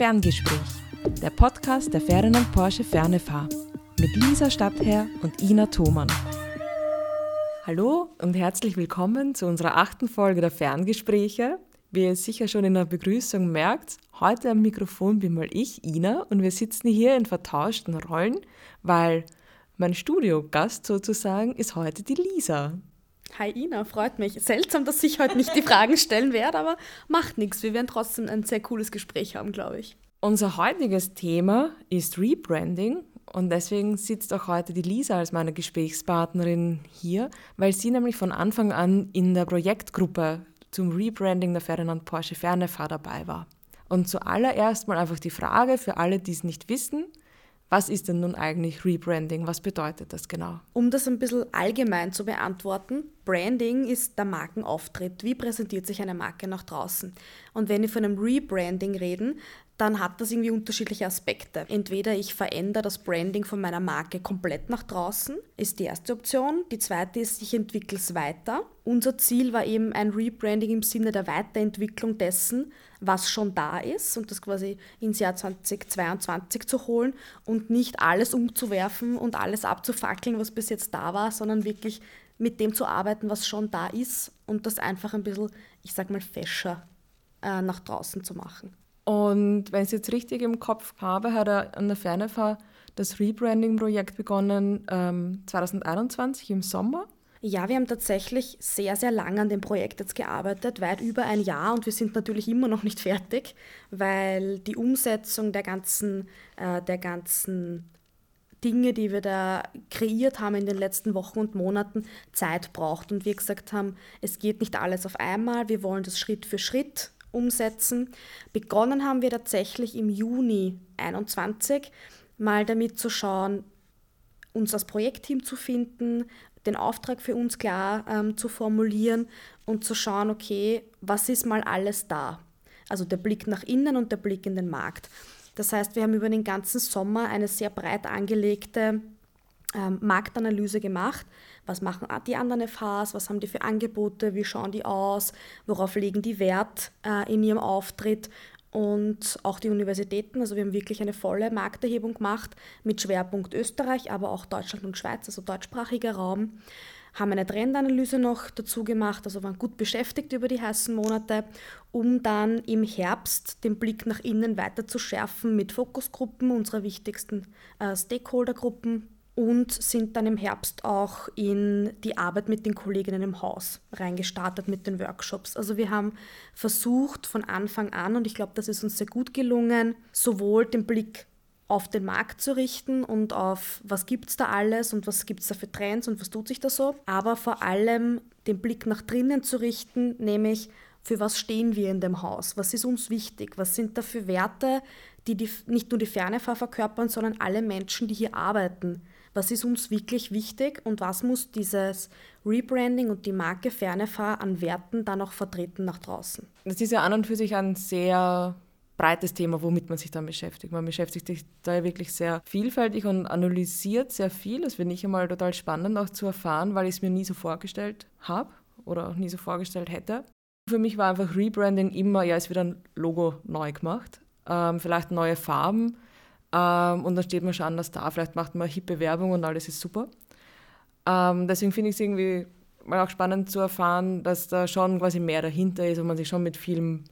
Ferngespräch, der Podcast der Ferdinand Porsche Fernefahr mit Lisa Stadtherr und Ina Thomann. Hallo und herzlich willkommen zu unserer achten Folge der Ferngespräche. Wie ihr sicher schon in der Begrüßung merkt, heute am Mikrofon bin mal ich, Ina, und wir sitzen hier in vertauschten Rollen, weil mein Studiogast sozusagen ist heute die Lisa. Hi Ina, freut mich. Seltsam, dass ich heute nicht die Fragen stellen werde, aber macht nichts. Wir werden trotzdem ein sehr cooles Gespräch haben, glaube ich. Unser heutiges Thema ist Rebranding und deswegen sitzt auch heute die Lisa als meine Gesprächspartnerin hier, weil sie nämlich von Anfang an in der Projektgruppe zum Rebranding der Ferdinand Porsche Fernefahr dabei war. Und zuallererst mal einfach die Frage für alle, die es nicht wissen, was ist denn nun eigentlich Rebranding? Was bedeutet das genau? Um das ein bisschen allgemein zu beantworten, Branding ist der Markenauftritt. Wie präsentiert sich eine Marke nach draußen? Und wenn wir von einem Rebranding reden, dann hat das irgendwie unterschiedliche Aspekte. Entweder ich verändere das Branding von meiner Marke komplett nach draußen, ist die erste Option. Die zweite ist, ich entwickle es weiter. Unser Ziel war eben ein Rebranding im Sinne der Weiterentwicklung dessen, was schon da ist und das quasi ins Jahr 2022 zu holen und nicht alles umzuwerfen und alles abzufackeln, was bis jetzt da war, sondern wirklich mit dem zu arbeiten, was schon da ist und das einfach ein bisschen, ich sag mal, fescher äh, nach draußen zu machen. Und wenn ich es jetzt richtig im Kopf habe, hat er an der Fernefahr das Rebranding-Projekt begonnen ähm, 2021 im Sommer. Ja, wir haben tatsächlich sehr, sehr lange an dem Projekt jetzt gearbeitet, weit über ein Jahr und wir sind natürlich immer noch nicht fertig, weil die Umsetzung der ganzen, äh, der ganzen Dinge, die wir da kreiert haben in den letzten Wochen und Monaten, Zeit braucht. Und wir gesagt haben, es geht nicht alles auf einmal, wir wollen das Schritt für Schritt umsetzen. Begonnen haben wir tatsächlich im Juni 2021 mal damit zu schauen, uns als Projektteam zu finden, den Auftrag für uns klar ähm, zu formulieren und zu schauen, okay, was ist mal alles da? Also der Blick nach innen und der Blick in den Markt. Das heißt, wir haben über den ganzen Sommer eine sehr breit angelegte ähm, Marktanalyse gemacht. Was machen die anderen FHs? Was haben die für Angebote? Wie schauen die aus? Worauf legen die Wert äh, in ihrem Auftritt? und auch die Universitäten. Also wir haben wirklich eine volle Markterhebung gemacht mit Schwerpunkt Österreich, aber auch Deutschland und Schweiz, also deutschsprachiger Raum. Haben eine Trendanalyse noch dazu gemacht, also waren gut beschäftigt über die heißen Monate, um dann im Herbst den Blick nach innen weiter zu schärfen mit Fokusgruppen, unserer wichtigsten äh, Stakeholdergruppen und sind dann im Herbst auch in die Arbeit mit den Kolleginnen im Haus reingestartet mit den Workshops. Also wir haben versucht von Anfang an, und ich glaube, das ist uns sehr gut gelungen, sowohl den Blick auf den Markt zu richten und auf, was gibt es da alles und was gibt es da für Trends und was tut sich da so, aber vor allem den Blick nach drinnen zu richten, nämlich für was stehen wir in dem Haus, was ist uns wichtig, was sind da für Werte, die, die nicht nur die Fernefahr verkörpern, sondern alle Menschen, die hier arbeiten was ist uns wirklich wichtig und was muss dieses Rebranding und die Marke Fernefahr an Werten dann auch vertreten nach draußen. Das ist ja an und für sich ein sehr breites Thema, womit man sich dann beschäftigt. Man beschäftigt sich da wirklich sehr vielfältig und analysiert sehr viel. Das finde ich einmal total spannend auch zu erfahren, weil ich es mir nie so vorgestellt habe oder auch nie so vorgestellt hätte. Für mich war einfach Rebranding immer, ja, es wird ein Logo neu gemacht, ähm, vielleicht neue Farben, ähm, und dann steht man schon anders da. Vielleicht macht man hippe Werbung und alles ist super. Ähm, deswegen finde ich es irgendwie mal auch spannend zu erfahren, dass da schon quasi mehr dahinter ist und man sich schon mit Film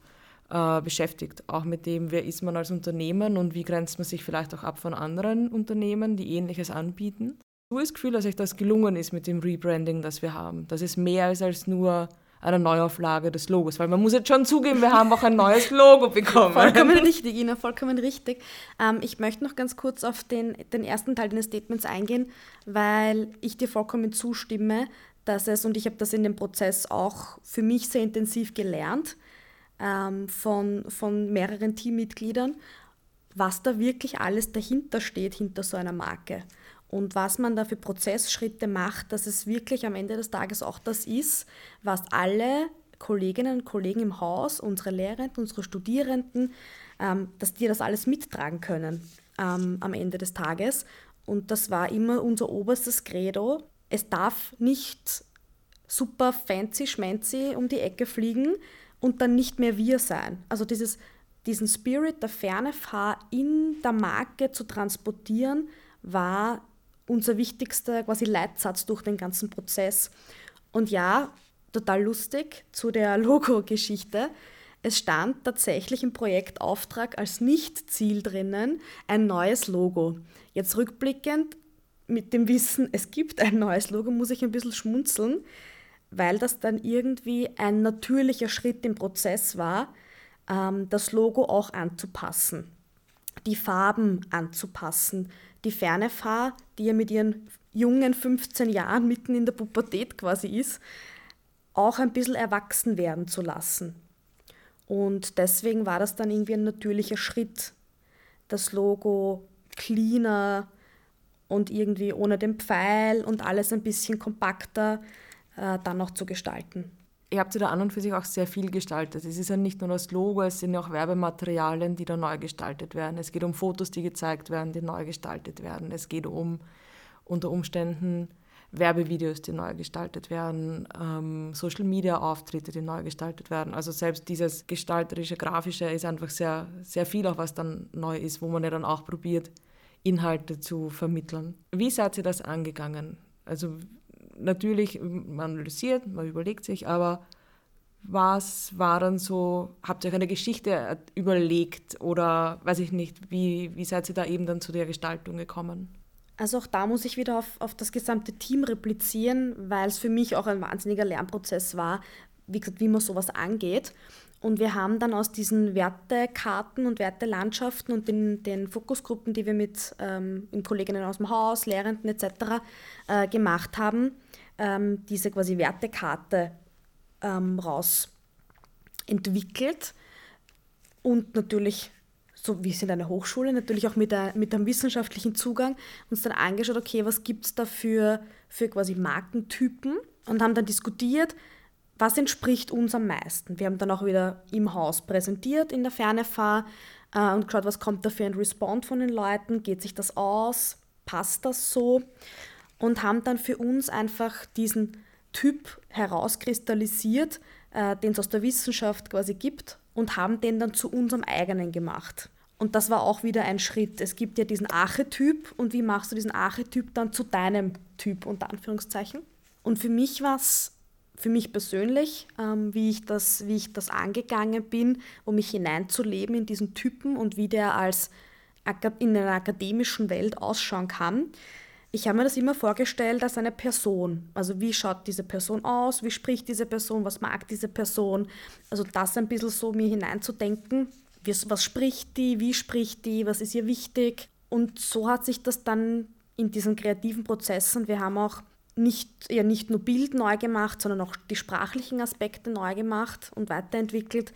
äh, beschäftigt. Auch mit dem, wer ist man als Unternehmen und wie grenzt man sich vielleicht auch ab von anderen Unternehmen, die Ähnliches anbieten. Du hast das Gefühl, dass euch das gelungen ist mit dem Rebranding, das wir haben. Dass es mehr ist als nur eine Neuauflage des Logos, weil man muss jetzt schon zugeben, wir haben auch ein neues Logo bekommen. Vollkommen richtig, Ina, vollkommen richtig. Ähm, ich möchte noch ganz kurz auf den, den ersten Teil deines Statements eingehen, weil ich dir vollkommen zustimme, dass es, und ich habe das in dem Prozess auch für mich sehr intensiv gelernt, ähm, von, von mehreren Teammitgliedern, was da wirklich alles dahinter steht, hinter so einer Marke und was man da für Prozessschritte macht, dass es wirklich am Ende des Tages auch das ist, was alle Kolleginnen und Kollegen im Haus, unsere Lehrenden, unsere Studierenden, ähm, dass die das alles mittragen können ähm, am Ende des Tages. Und das war immer unser oberstes Credo. Es darf nicht super fancy schmancy um die Ecke fliegen und dann nicht mehr wir sein. Also dieses diesen Spirit der Fernefahr in der Marke zu transportieren, war unser wichtigster quasi Leitsatz durch den ganzen Prozess. Und ja, total lustig zu der Logo-Geschichte. Es stand tatsächlich im Projektauftrag als Nicht-Ziel drinnen ein neues Logo. Jetzt rückblickend mit dem Wissen, es gibt ein neues Logo, muss ich ein bisschen schmunzeln, weil das dann irgendwie ein natürlicher Schritt im Prozess war, ähm, das Logo auch anzupassen, die Farben anzupassen, die ferne Fahr, die ja mit ihren jungen 15 Jahren mitten in der Pubertät quasi ist, auch ein bisschen erwachsen werden zu lassen. Und deswegen war das dann irgendwie ein natürlicher Schritt, das Logo cleaner und irgendwie ohne den Pfeil und alles ein bisschen kompakter äh, dann noch zu gestalten. Ihr habt ja da an und für sich auch sehr viel gestaltet. Es ist ja nicht nur das Logo, es sind ja auch Werbematerialien, die da neu gestaltet werden. Es geht um Fotos, die gezeigt werden, die neu gestaltet werden. Es geht um unter Umständen Werbevideos, die neu gestaltet werden, ähm, Social-Media-Auftritte, die neu gestaltet werden. Also selbst dieses gestalterische, grafische ist einfach sehr, sehr viel, auch was dann neu ist, wo man ja dann auch probiert, Inhalte zu vermitteln. Wie seid ihr das angegangen? Also natürlich, man analysiert, man überlegt sich, aber was war dann so, habt ihr euch eine Geschichte überlegt oder weiß ich nicht, wie, wie seid ihr da eben dann zu der Gestaltung gekommen? Also auch da muss ich wieder auf, auf das gesamte Team replizieren, weil es für mich auch ein wahnsinniger Lernprozess war, wie gesagt, wie man sowas angeht. Und wir haben dann aus diesen Wertekarten und Wertelandschaften und den, den Fokusgruppen, die wir mit ähm, Kolleginnen aus dem Haus, Lehrenden etc. Äh, gemacht haben, ähm, diese quasi Wertekarte ähm, raus entwickelt. Und natürlich so wie es in einer Hochschule, natürlich auch mit, der, mit einem wissenschaftlichen Zugang, uns dann angeschaut, okay, was gibt es da für, für quasi Markentypen? Und haben dann diskutiert, was entspricht uns am meisten. Wir haben dann auch wieder im Haus präsentiert in der Fernefahr äh, und geschaut, was kommt da für ein Respond von den Leuten, geht sich das aus, passt das so und haben dann für uns einfach diesen Typ herauskristallisiert, äh, den es aus der Wissenschaft quasi gibt und haben den dann zu unserem eigenen gemacht. Und das war auch wieder ein Schritt. Es gibt ja diesen Archetyp und wie machst du diesen Archetyp dann zu deinem Typ unter Anführungszeichen? Und für mich war es für mich persönlich, ähm, wie, ich das, wie ich das angegangen bin, um mich hineinzuleben in diesen Typen und wie der als in einer akademischen Welt ausschauen kann. Ich habe mir das immer vorgestellt als eine Person. Also wie schaut diese Person aus, wie spricht diese Person, was mag diese Person. Also das ein bisschen so mir hineinzudenken, was spricht die, wie spricht die, was ist ihr wichtig. Und so hat sich das dann in diesen kreativen Prozessen, wir haben auch nicht, ja, nicht nur Bild neu gemacht, sondern auch die sprachlichen Aspekte neu gemacht und weiterentwickelt.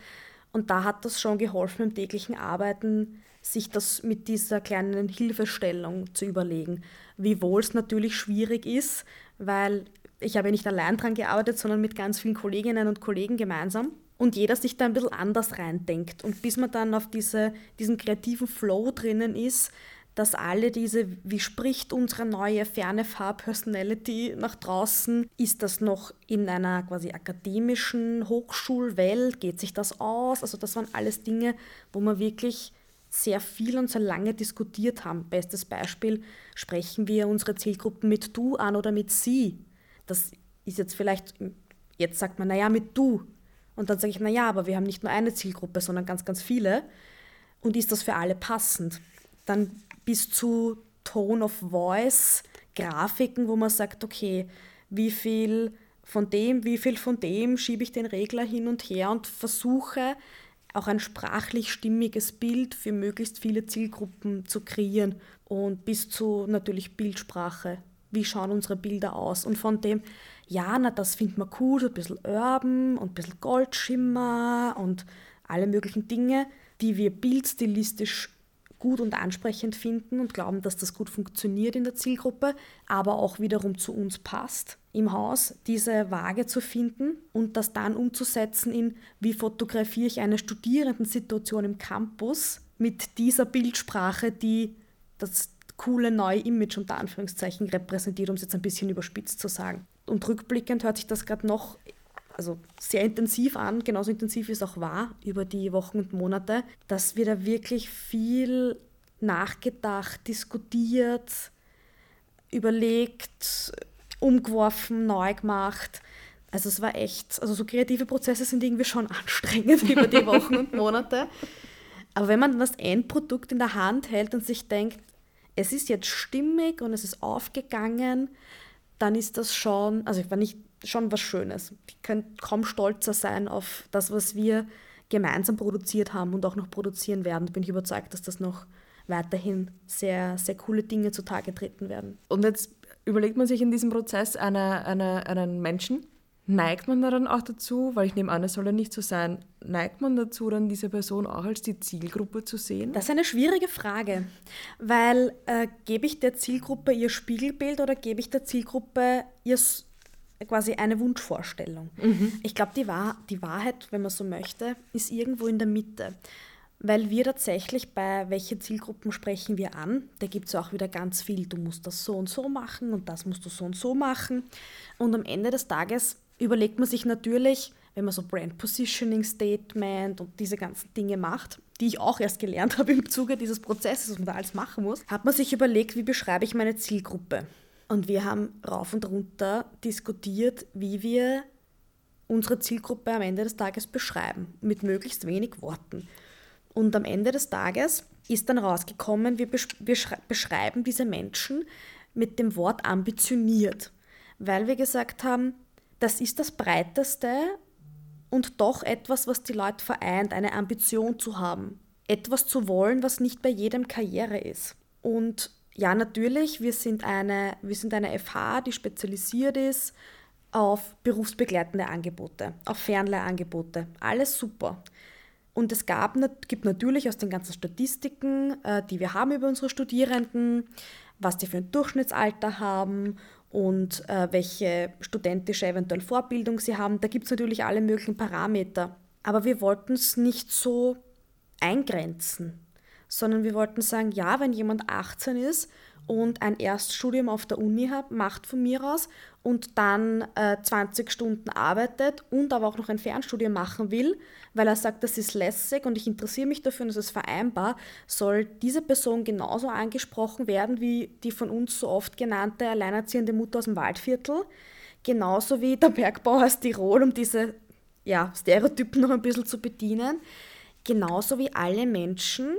Und da hat das schon geholfen im täglichen Arbeiten, sich das mit dieser kleinen Hilfestellung zu überlegen. Wiewohl es natürlich schwierig ist, weil ich habe ja nicht allein daran gearbeitet, sondern mit ganz vielen Kolleginnen und Kollegen gemeinsam. Und jeder sich da ein bisschen anders reindenkt. Und bis man dann auf diese, diesen kreativen Flow drinnen ist, dass alle diese, wie spricht unsere neue ferne Farb-Personality nach draußen? Ist das noch in einer quasi akademischen Hochschulwelt? Geht sich das aus? Also das waren alles Dinge, wo man wirklich sehr viel und sehr lange diskutiert haben. Bestes Beispiel, sprechen wir unsere Zielgruppen mit du an oder mit sie? Das ist jetzt vielleicht, jetzt sagt man, naja, mit du. Und dann sage ich, naja, aber wir haben nicht nur eine Zielgruppe, sondern ganz, ganz viele. Und ist das für alle passend? Dann bis zu Tone of Voice, Grafiken, wo man sagt, okay, wie viel von dem, wie viel von dem schiebe ich den Regler hin und her und versuche auch ein sprachlich stimmiges Bild für möglichst viele Zielgruppen zu kreieren und bis zu natürlich Bildsprache. Wie schauen unsere Bilder aus? Und von dem, ja, na, das findet man cool, so ein bisschen Urban und ein bisschen Goldschimmer und alle möglichen Dinge, die wir bildstilistisch gut und ansprechend finden und glauben, dass das gut funktioniert in der Zielgruppe, aber auch wiederum zu uns passt im Haus, diese Waage zu finden und das dann umzusetzen in, wie fotografiere ich eine Studierendensituation im Campus mit dieser Bildsprache, die das coole neue Image unter Anführungszeichen repräsentiert, um es jetzt ein bisschen überspitzt zu sagen. Und rückblickend hört sich das gerade noch also sehr intensiv an, genauso intensiv wie es auch war über die Wochen und Monate, dass wir da wirklich viel nachgedacht, diskutiert, überlegt, umgeworfen, neu gemacht. Also es war echt, also so kreative Prozesse sind irgendwie schon anstrengend über die Wochen und Monate. Aber wenn man das Endprodukt in der Hand hält und sich denkt, es ist jetzt stimmig und es ist aufgegangen, dann ist das schon, also ich war nicht schon was Schönes. Ich könnte kaum stolzer sein auf das, was wir gemeinsam produziert haben und auch noch produzieren werden. Bin ich überzeugt, dass das noch weiterhin sehr, sehr coole Dinge zutage treten werden. Und jetzt überlegt man sich in diesem Prozess eine, eine, einen Menschen, neigt man da dann auch dazu, weil ich nehme an, es soll ja nicht so sein, neigt man dazu, dann diese Person auch als die Zielgruppe zu sehen? Das ist eine schwierige Frage, weil äh, gebe ich der Zielgruppe ihr Spiegelbild oder gebe ich der Zielgruppe ihr quasi eine Wunschvorstellung? Mhm. Ich glaube, die, Wahr die Wahrheit, wenn man so möchte, ist irgendwo in der Mitte weil wir tatsächlich bei welche Zielgruppen sprechen wir an, da gibt es auch wieder ganz viel, du musst das so und so machen und das musst du so und so machen. Und am Ende des Tages überlegt man sich natürlich, wenn man so Brand Positioning Statement und diese ganzen Dinge macht, die ich auch erst gelernt habe im Zuge dieses Prozesses, man da alles machen muss, hat man sich überlegt, wie beschreibe ich meine Zielgruppe. Und wir haben rauf und runter diskutiert, wie wir unsere Zielgruppe am Ende des Tages beschreiben, mit möglichst wenig Worten. Und am Ende des Tages ist dann rausgekommen, wir, beschreiben diese Menschen mit dem Wort ambitioniert, weil wir gesagt haben, das ist das Breiteste und doch etwas, was die Leute vereint, eine Ambition zu haben, etwas zu wollen, was nicht bei jedem Karriere ist. Und ja, natürlich, wir sind eine, wir sind eine FH, die spezialisiert ist auf berufsbegleitende Angebote, auf Fernlehrangebote. Alles super. Und es gab, gibt natürlich aus den ganzen Statistiken, äh, die wir haben über unsere Studierenden, was die für ein Durchschnittsalter haben und äh, welche studentische eventuell Vorbildung sie haben. Da gibt es natürlich alle möglichen Parameter. Aber wir wollten es nicht so eingrenzen, sondern wir wollten sagen, ja, wenn jemand 18 ist und ein Erststudium auf der Uni hat, macht von mir aus und dann äh, 20 Stunden arbeitet und aber auch noch ein Fernstudium machen will, weil er sagt, das ist lässig und ich interessiere mich dafür und es ist vereinbar, soll diese Person genauso angesprochen werden wie die von uns so oft genannte alleinerziehende Mutter aus dem Waldviertel, genauso wie der Bergbau aus Tirol, um diese ja, Stereotypen noch ein bisschen zu bedienen, genauso wie alle Menschen,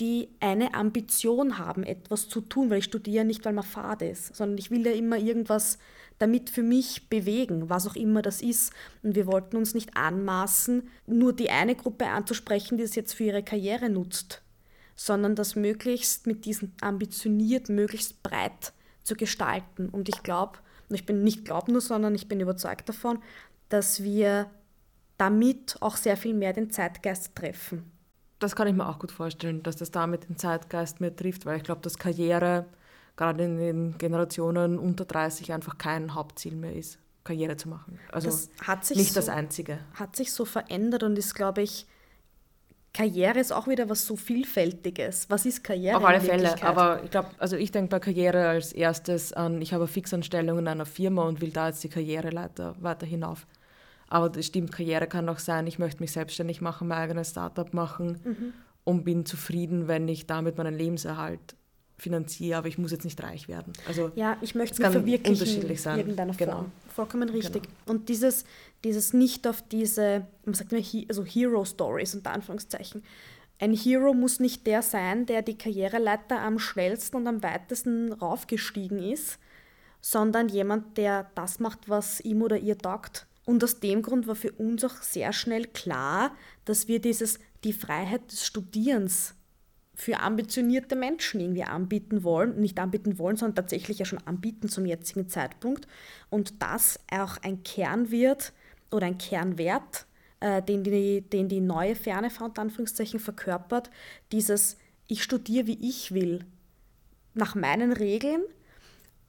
die eine Ambition haben, etwas zu tun, weil ich studiere nicht, weil man fad ist, sondern ich will ja immer irgendwas damit für mich bewegen, was auch immer das ist. Und wir wollten uns nicht anmaßen, nur die eine Gruppe anzusprechen, die es jetzt für ihre Karriere nutzt, sondern das möglichst mit diesem ambitioniert, möglichst breit zu gestalten. Und ich glaube, ich bin nicht glaub nur, sondern ich bin überzeugt davon, dass wir damit auch sehr viel mehr den Zeitgeist treffen das kann ich mir auch gut vorstellen, dass das damit den Zeitgeist mehr trifft, weil ich glaube, dass Karriere gerade in den Generationen unter 30 einfach kein Hauptziel mehr ist, Karriere zu machen. Also das nicht so, das Einzige. Hat sich so verändert und ist, glaube ich, Karriere ist auch wieder was so Vielfältiges. Was ist Karriere? Auf alle Fälle, aber ich glaube, also ich denke bei Karriere als erstes an, ich habe eine Fixanstellung in einer Firma und will da jetzt die Karriereleiter weiter hinauf. Aber das stimmt, Karriere kann auch sein, ich möchte mich selbstständig machen, mein eigenes Startup machen mhm. und bin zufrieden, wenn ich damit meinen Lebenserhalt finanziere, aber ich muss jetzt nicht reich werden. Also ja, ich möchte es verwirklichen unterschiedlich sein. in irgendeiner Form. Genau. Vollkommen richtig. Genau. Und dieses, dieses nicht auf diese, man sagt immer, also Hero Stories unter Anführungszeichen. Ein Hero muss nicht der sein, der die Karriereleiter am schnellsten und am weitesten raufgestiegen ist, sondern jemand, der das macht, was ihm oder ihr taugt und aus dem Grund war für uns auch sehr schnell klar, dass wir dieses, die Freiheit des Studierens für ambitionierte Menschen irgendwie anbieten wollen, nicht anbieten wollen, sondern tatsächlich ja schon anbieten zum jetzigen Zeitpunkt. Und das auch ein Kern wird oder ein Kernwert, äh, den, die, den die neue Ferne unter Anführungszeichen verkörpert, dieses ich studiere, wie ich will, nach meinen Regeln,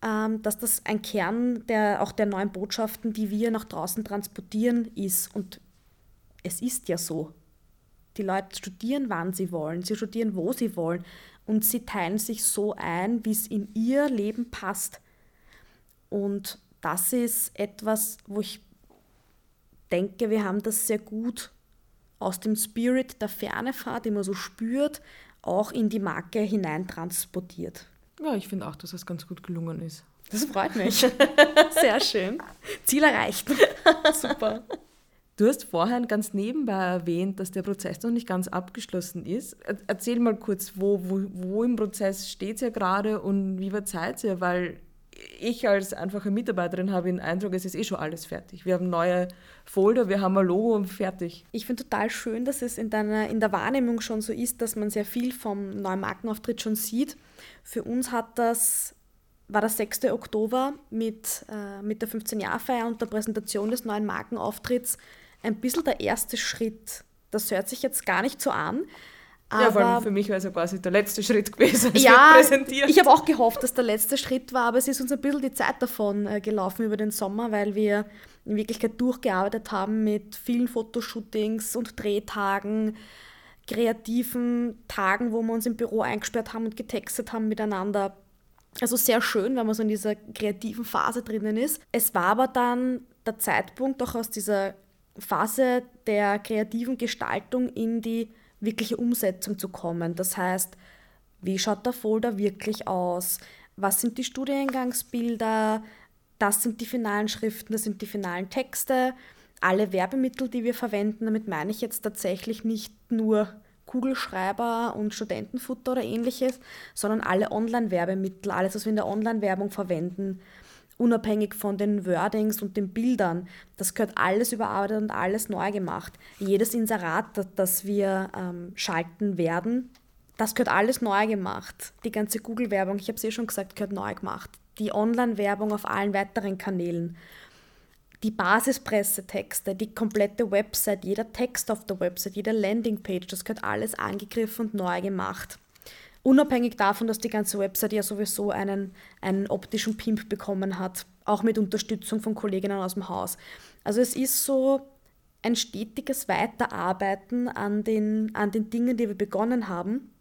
dass das ein Kern der, auch der neuen Botschaften, die wir nach draußen transportieren, ist. Und es ist ja so. Die Leute studieren, wann sie wollen, sie studieren, wo sie wollen und sie teilen sich so ein, wie es in ihr Leben passt. Und das ist etwas, wo ich denke, wir haben das sehr gut aus dem Spirit der Fernefahrt, den man so spürt, auch in die Marke hineintransportiert. Ja, ich finde auch, dass das ganz gut gelungen ist. Das freut mich. Sehr schön. Ziel erreicht. Super. Du hast vorhin ganz nebenbei erwähnt, dass der Prozess noch nicht ganz abgeschlossen ist. Erzähl mal kurz, wo, wo, wo im Prozess steht ihr gerade und wie weit seid ihr? Weil ich als einfache Mitarbeiterin habe den Eindruck, es ist eh schon alles fertig. Wir haben neue Folder, wir haben ein Logo und fertig. Ich finde total schön, dass es in, deiner, in der Wahrnehmung schon so ist, dass man sehr viel vom neuen Markenauftritt schon sieht. Für uns hat das war der 6. Oktober mit, äh, mit der 15-Jahr-Feier und der Präsentation des neuen Markenauftritts ein bisschen der erste Schritt. Das hört sich jetzt gar nicht so an. Aber ja, vor allem für mich wäre es ja quasi der letzte Schritt gewesen. Ja, ich habe auch gehofft, dass der letzte Schritt war, aber es ist uns ein bisschen die Zeit davon äh, gelaufen über den Sommer, weil wir in Wirklichkeit durchgearbeitet haben mit vielen Fotoshootings und Drehtagen, kreativen Tagen, wo wir uns im Büro eingesperrt haben und getextet haben miteinander. Also sehr schön, wenn man so in dieser kreativen Phase drinnen ist. Es war aber dann der Zeitpunkt, auch aus dieser Phase der kreativen Gestaltung in die wirkliche Umsetzung zu kommen. Das heißt, wie schaut der Folder wirklich aus? Was sind die Studiengangsbilder? Das sind die finalen Schriften, das sind die finalen Texte. Alle Werbemittel, die wir verwenden, damit meine ich jetzt tatsächlich nicht nur Kugelschreiber und Studentenfutter oder ähnliches, sondern alle Online-Werbemittel, alles, was wir in der Online-Werbung verwenden, unabhängig von den Wordings und den Bildern. Das gehört alles überarbeitet und alles neu gemacht. Jedes Inserat, das wir ähm, schalten werden, das gehört alles neu gemacht. Die ganze Google-Werbung, ich habe es eh schon gesagt, gehört neu gemacht. Die Online-Werbung auf allen weiteren Kanälen. Die Basispressetexte, die komplette Website, jeder Text auf der Website, jede Landingpage, das gehört alles angegriffen und neu gemacht. Unabhängig davon, dass die ganze Website ja sowieso einen, einen optischen Pimp bekommen hat, auch mit Unterstützung von Kolleginnen aus dem Haus. Also es ist so ein stetiges Weiterarbeiten an den, an den Dingen, die wir begonnen haben.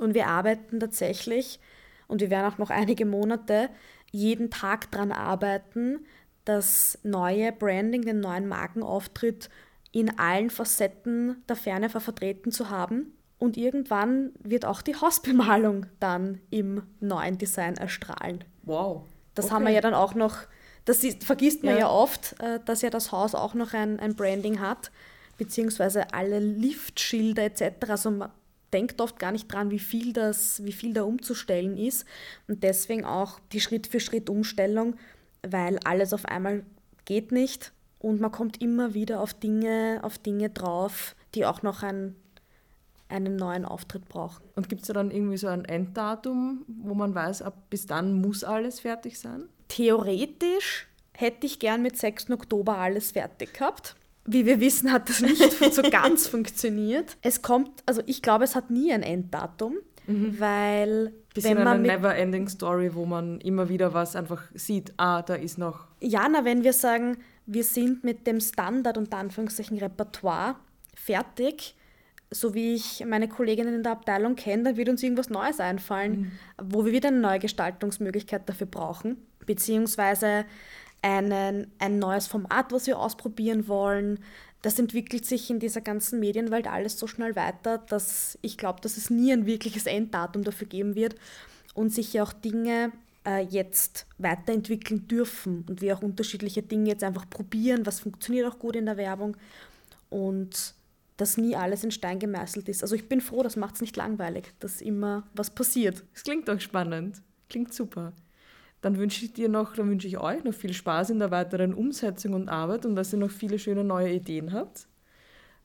Und wir arbeiten tatsächlich, und wir werden auch noch einige Monate jeden Tag daran arbeiten, das neue Branding, den neuen Markenauftritt in allen Facetten der Ferne vertreten zu haben und irgendwann wird auch die Hausbemalung dann im neuen Design erstrahlen. Wow. Das okay. haben wir ja dann auch noch, das ist, vergisst man ja. ja oft, äh, dass ja das Haus auch noch ein, ein Branding hat, beziehungsweise alle Liftschilder etc. Also man denkt oft gar nicht dran, wie viel, das, wie viel da umzustellen ist. Und deswegen auch die Schritt-für-Schritt-Umstellung, weil alles auf einmal geht nicht und man kommt immer wieder auf Dinge, auf Dinge drauf, die auch noch ein einen neuen Auftritt brauchen. Und gibt es da dann irgendwie so ein Enddatum, wo man weiß, ab bis dann muss alles fertig sein? Theoretisch hätte ich gern mit 6. Oktober alles fertig gehabt. Wie wir wissen, hat das nicht so ganz funktioniert. Es kommt, also ich glaube, es hat nie ein Enddatum, mhm. weil Bisschen wenn man eine never-ending Story, wo man immer wieder was einfach sieht, ah, da ist noch. Ja, na, wenn wir sagen, wir sind mit dem Standard und Anführungszeichen Repertoire fertig, so wie ich meine Kolleginnen in der Abteilung kenne, dann wird uns irgendwas Neues einfallen, mhm. wo wir wieder eine neue Gestaltungsmöglichkeit dafür brauchen, beziehungsweise einen, ein neues Format, was wir ausprobieren wollen. Das entwickelt sich in dieser ganzen Medienwelt alles so schnell weiter, dass ich glaube, dass es nie ein wirkliches Enddatum dafür geben wird und sich ja auch Dinge äh, jetzt weiterentwickeln dürfen und wir auch unterschiedliche Dinge jetzt einfach probieren, was funktioniert auch gut in der Werbung und dass nie alles in Stein gemeißelt ist. Also ich bin froh, das macht es nicht langweilig, dass immer was passiert. Es klingt doch spannend. Klingt super. Dann wünsche ich dir noch, dann wünsche ich euch noch viel Spaß in der weiteren Umsetzung und Arbeit und dass ihr noch viele schöne neue Ideen habt.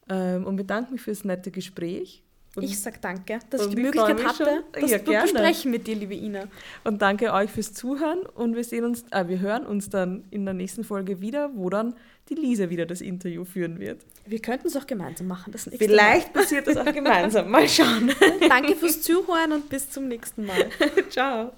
Ähm, und bedanke mich für das nette Gespräch. Und ich sage danke, dass ich die Möglichkeit hatte, das ja, zu besprechen mit dir, liebe Ina. Und danke euch fürs Zuhören und wir sehen uns, äh, wir hören uns dann in der nächsten Folge wieder, wo dann die Lisa wieder das Interview führen wird. Wir könnten es auch gemeinsam machen. Das Vielleicht Mal. passiert das auch gemeinsam. Mal schauen. Danke fürs Zuhören und bis zum nächsten Mal. Ciao.